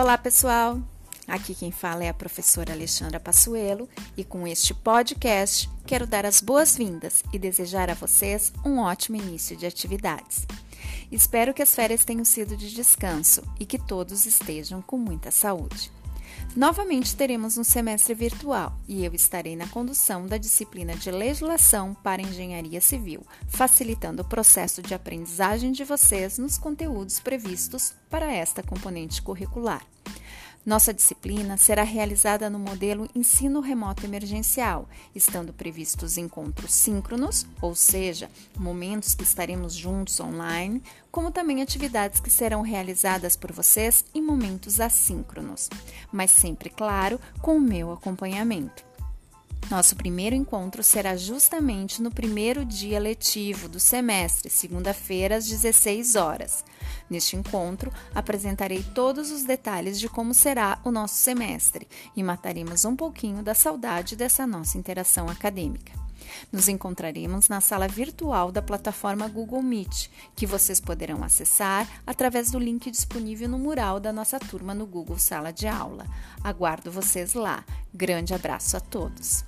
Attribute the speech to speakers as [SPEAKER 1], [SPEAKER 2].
[SPEAKER 1] Olá, pessoal! Aqui quem fala é a professora Alexandra Passuelo e com este podcast quero dar as boas-vindas e desejar a vocês um ótimo início de atividades. Espero que as férias tenham sido de descanso e que todos estejam com muita saúde. Novamente teremos um semestre virtual e eu estarei na condução da disciplina de Legislação para Engenharia Civil, facilitando o processo de aprendizagem de vocês nos conteúdos previstos para esta componente curricular. Nossa disciplina será realizada no modelo ensino remoto emergencial, estando previstos encontros síncronos, ou seja, momentos que estaremos juntos online, como também atividades que serão realizadas por vocês em momentos assíncronos, mas sempre, claro, com o meu acompanhamento. Nosso primeiro encontro será justamente no primeiro dia letivo do semestre, segunda-feira, às 16 horas. Neste encontro, apresentarei todos os detalhes de como será o nosso semestre e mataremos um pouquinho da saudade dessa nossa interação acadêmica. Nos encontraremos na sala virtual da plataforma Google Meet, que vocês poderão acessar através do link disponível no mural da nossa turma no Google Sala de Aula. Aguardo vocês lá. Grande abraço a todos!